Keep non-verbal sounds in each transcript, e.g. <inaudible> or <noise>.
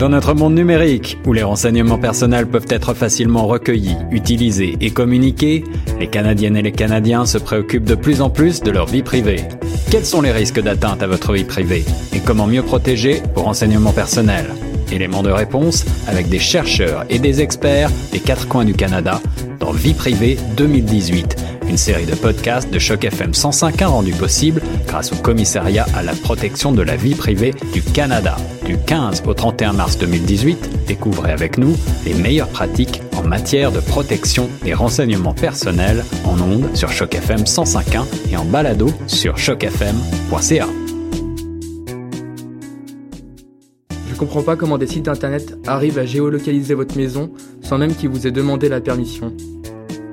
Dans notre monde numérique, où les renseignements personnels peuvent être facilement recueillis, utilisés et communiqués, les Canadiennes et les Canadiens se préoccupent de plus en plus de leur vie privée. Quels sont les risques d'atteinte à votre vie privée et comment mieux protéger vos renseignements personnels? Éléments de réponse avec des chercheurs et des experts des quatre coins du Canada dans Vie privée 2018, une série de podcasts de Choc FM 105.1 rendue possible grâce au commissariat à la protection de la vie privée du Canada. Du 15 au 31 mars 2018, découvrez avec nous les meilleures pratiques en matière de protection des renseignements personnels en ondes sur Choc FM 105.1 et en balado sur chocfm.ca. Je comprends pas comment des sites internet arrivent à géolocaliser votre maison sans même qu'il vous ait demandé la permission.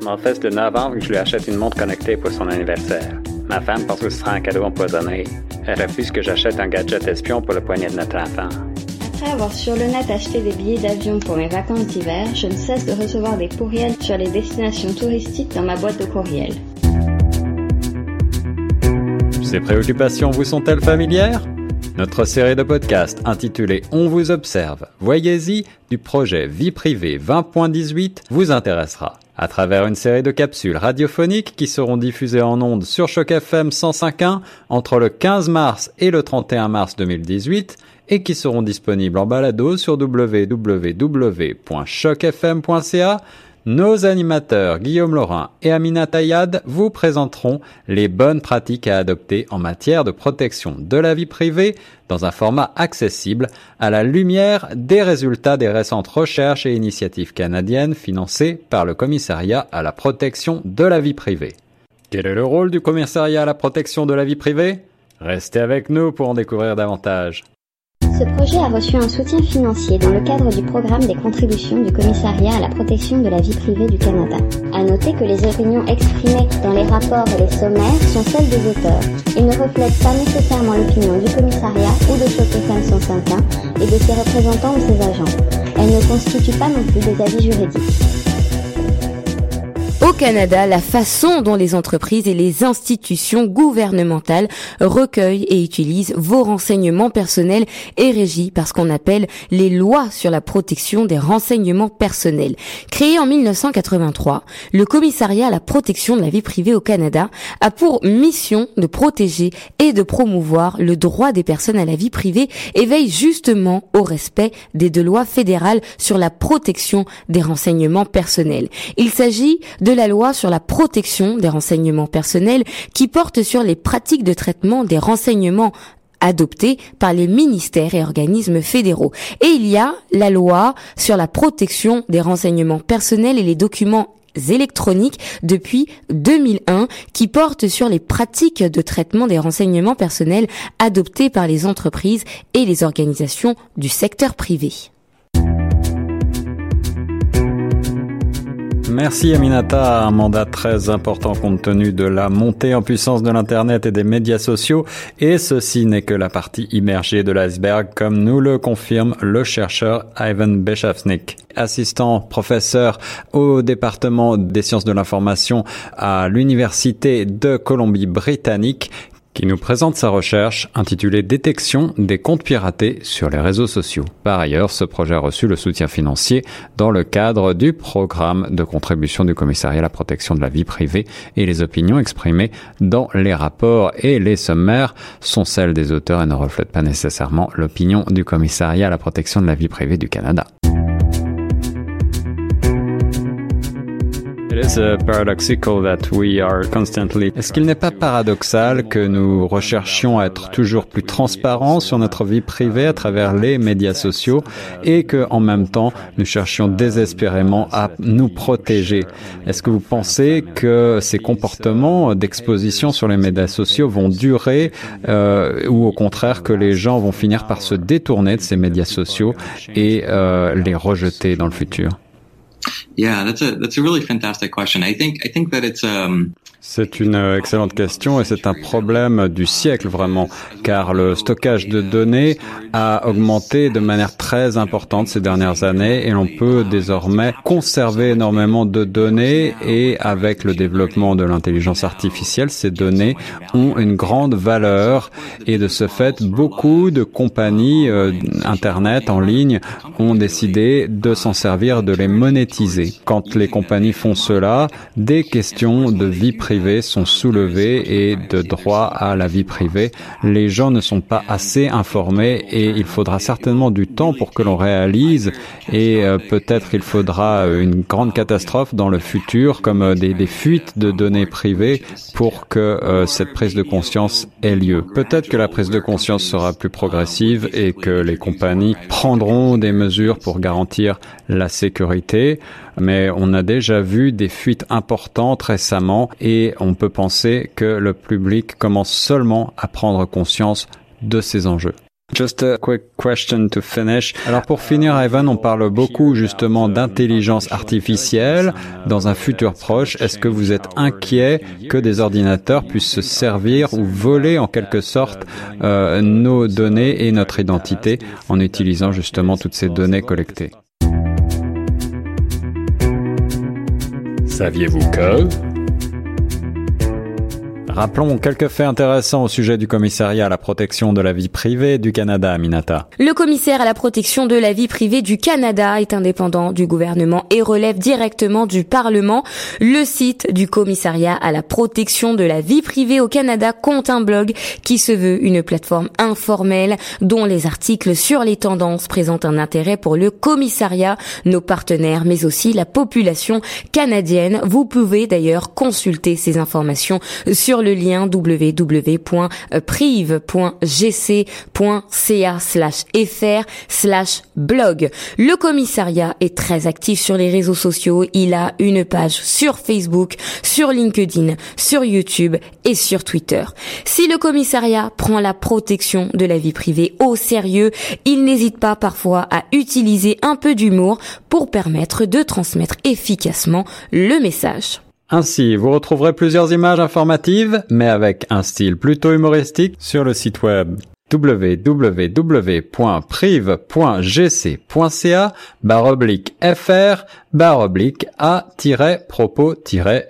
Mon fils de 9 ans, je lui achète une montre connectée pour son anniversaire. Ma femme pense que ce sera un cadeau empoisonné. Elle refuse que j'achète un gadget espion pour le poignet de notre enfant. Après avoir sur le net acheté des billets d'avion pour mes vacances d'hiver, je ne cesse de recevoir des courriels sur les destinations touristiques dans ma boîte de courriel. Ces préoccupations vous sont-elles familières? Notre série de podcasts intitulée On vous observe, voyez-y du projet Vie privée 20.18 vous intéressera. À travers une série de capsules radiophoniques qui seront diffusées en ondes sur Choc FM 105.1 entre le 15 mars et le 31 mars 2018 et qui seront disponibles en balado sur www.chocfm.ca nos animateurs Guillaume Laurin et Amina Tayad vous présenteront les bonnes pratiques à adopter en matière de protection de la vie privée dans un format accessible à la lumière des résultats des récentes recherches et initiatives canadiennes financées par le Commissariat à la protection de la vie privée. Quel est le rôle du Commissariat à la protection de la vie privée? Restez avec nous pour en découvrir davantage. Ce projet a reçu un soutien financier dans le cadre du programme des contributions du Commissariat à la protection de la vie privée du Canada. À noter que les opinions exprimées dans les rapports et les sommaires sont celles des auteurs et ne reflètent pas nécessairement l'opinion du commissariat ou de Choc FM 105.1 et de ses représentants ou ses agents. Elles ne constituent pas non plus des avis juridiques. Au Canada, la façon dont les entreprises et les institutions gouvernementales recueillent et utilisent vos renseignements personnels est régie par ce qu'on appelle les lois sur la protection des renseignements personnels. Créé en 1983, le commissariat à la protection de la vie privée au Canada a pour mission de protéger et de promouvoir le droit des personnes à la vie privée et veille justement au respect des deux lois fédérales sur la protection des renseignements personnels. Il s'agit de la loi sur la protection des renseignements personnels qui porte sur les pratiques de traitement des renseignements adoptés par les ministères et organismes fédéraux. Et il y a la loi sur la protection des renseignements personnels et les documents électroniques depuis 2001 qui porte sur les pratiques de traitement des renseignements personnels adoptés par les entreprises et les organisations du secteur privé. Merci Aminata, un mandat très important compte tenu de la montée en puissance de l'Internet et des médias sociaux. Et ceci n'est que la partie immergée de l'iceberg, comme nous le confirme le chercheur Ivan Bechavsnik, assistant professeur au département des sciences de l'information à l'Université de Colombie-Britannique, qui nous présente sa recherche intitulée Détection des comptes piratés sur les réseaux sociaux. Par ailleurs, ce projet a reçu le soutien financier dans le cadre du programme de contribution du commissariat à la protection de la vie privée et les opinions exprimées dans les rapports et les sommaires sont celles des auteurs et ne reflètent pas nécessairement l'opinion du commissariat à la protection de la vie privée du Canada. Est-ce qu'il n'est pas paradoxal que nous recherchions à être toujours plus transparents sur notre vie privée à travers les médias sociaux et que, en même temps, nous cherchions désespérément à nous protéger? Est-ce que vous pensez que ces comportements d'exposition sur les médias sociaux vont durer euh, ou au contraire que les gens vont finir par se détourner de ces médias sociaux et euh, les rejeter dans le futur? Yeah, that's a that's a really fantastic question. I think I think that it's um c'est une euh, excellente question et c'est un problème du siècle vraiment, car le stockage de données a augmenté de manière très importante ces dernières années et l'on peut désormais conserver énormément de données et avec le développement de l'intelligence artificielle, ces données ont une grande valeur et de ce fait, beaucoup de compagnies euh, Internet en ligne ont décidé de s'en servir, de les monétiser. Quand les compagnies font cela, des questions de vie privée sont soulevés et de droit à la vie privée. Les gens ne sont pas assez informés et il faudra certainement du temps pour que l'on réalise et euh, peut-être il faudra euh, une grande catastrophe dans le futur comme euh, des, des fuites de données privées pour que cette prise de conscience ait lieu. Peut-être que la prise de conscience sera plus progressive et que les compagnies prendront des mesures pour garantir la sécurité mais on a déjà vu des fuites importantes récemment et on peut penser que le public commence seulement à prendre conscience de ces enjeux. Just a quick question to finish. Alors pour finir, Evan, on parle beaucoup justement d'intelligence artificielle dans un futur proche. Est-ce que vous êtes inquiet que des ordinateurs puissent se servir ou voler en quelque sorte euh, nos données et notre identité en utilisant justement toutes ces données collectées? Saviez-vous que Rappelons quelques faits intéressants au sujet du commissariat à la protection de la vie privée du Canada, Minata. Le commissaire à la protection de la vie privée du Canada est indépendant du gouvernement et relève directement du Parlement. Le site du commissariat à la protection de la vie privée au Canada compte un blog qui se veut une plateforme informelle dont les articles sur les tendances présentent un intérêt pour le commissariat, nos partenaires, mais aussi la population canadienne. Vous pouvez d'ailleurs consulter ces informations sur le le lien www.prive.gc.ca slash fr slash blog. Le commissariat est très actif sur les réseaux sociaux. Il a une page sur Facebook, sur LinkedIn, sur YouTube et sur Twitter. Si le commissariat prend la protection de la vie privée au sérieux, il n'hésite pas parfois à utiliser un peu d'humour pour permettre de transmettre efficacement le message. Ainsi, vous retrouverez plusieurs images informatives, mais avec un style plutôt humoristique, sur le site web www.prive.gc.ca baroblique fr baroblique a-propos-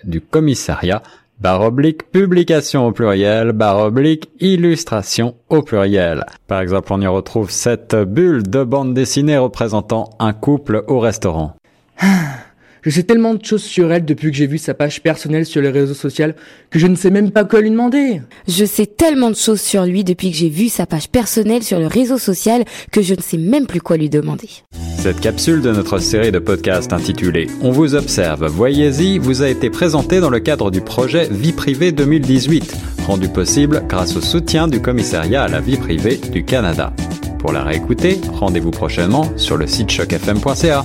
du commissariat baroblique publication au pluriel baroblique illustration au pluriel. Par exemple, on y retrouve cette bulle de bande dessinée représentant un couple au restaurant. <sighs> <laughs> Je sais tellement de choses sur elle depuis que j'ai vu sa page personnelle sur les réseaux sociaux que je ne sais même pas quoi lui demander. Je sais tellement de choses sur lui depuis que j'ai vu sa page personnelle sur le réseau social que je ne sais même plus quoi lui demander. Cette capsule de notre série de podcasts intitulée On vous observe, voyez-y vous a été présentée dans le cadre du projet Vie privée 2018, rendu possible grâce au soutien du commissariat à la vie privée du Canada. Pour la réécouter, rendez-vous prochainement sur le site chocfm.ca.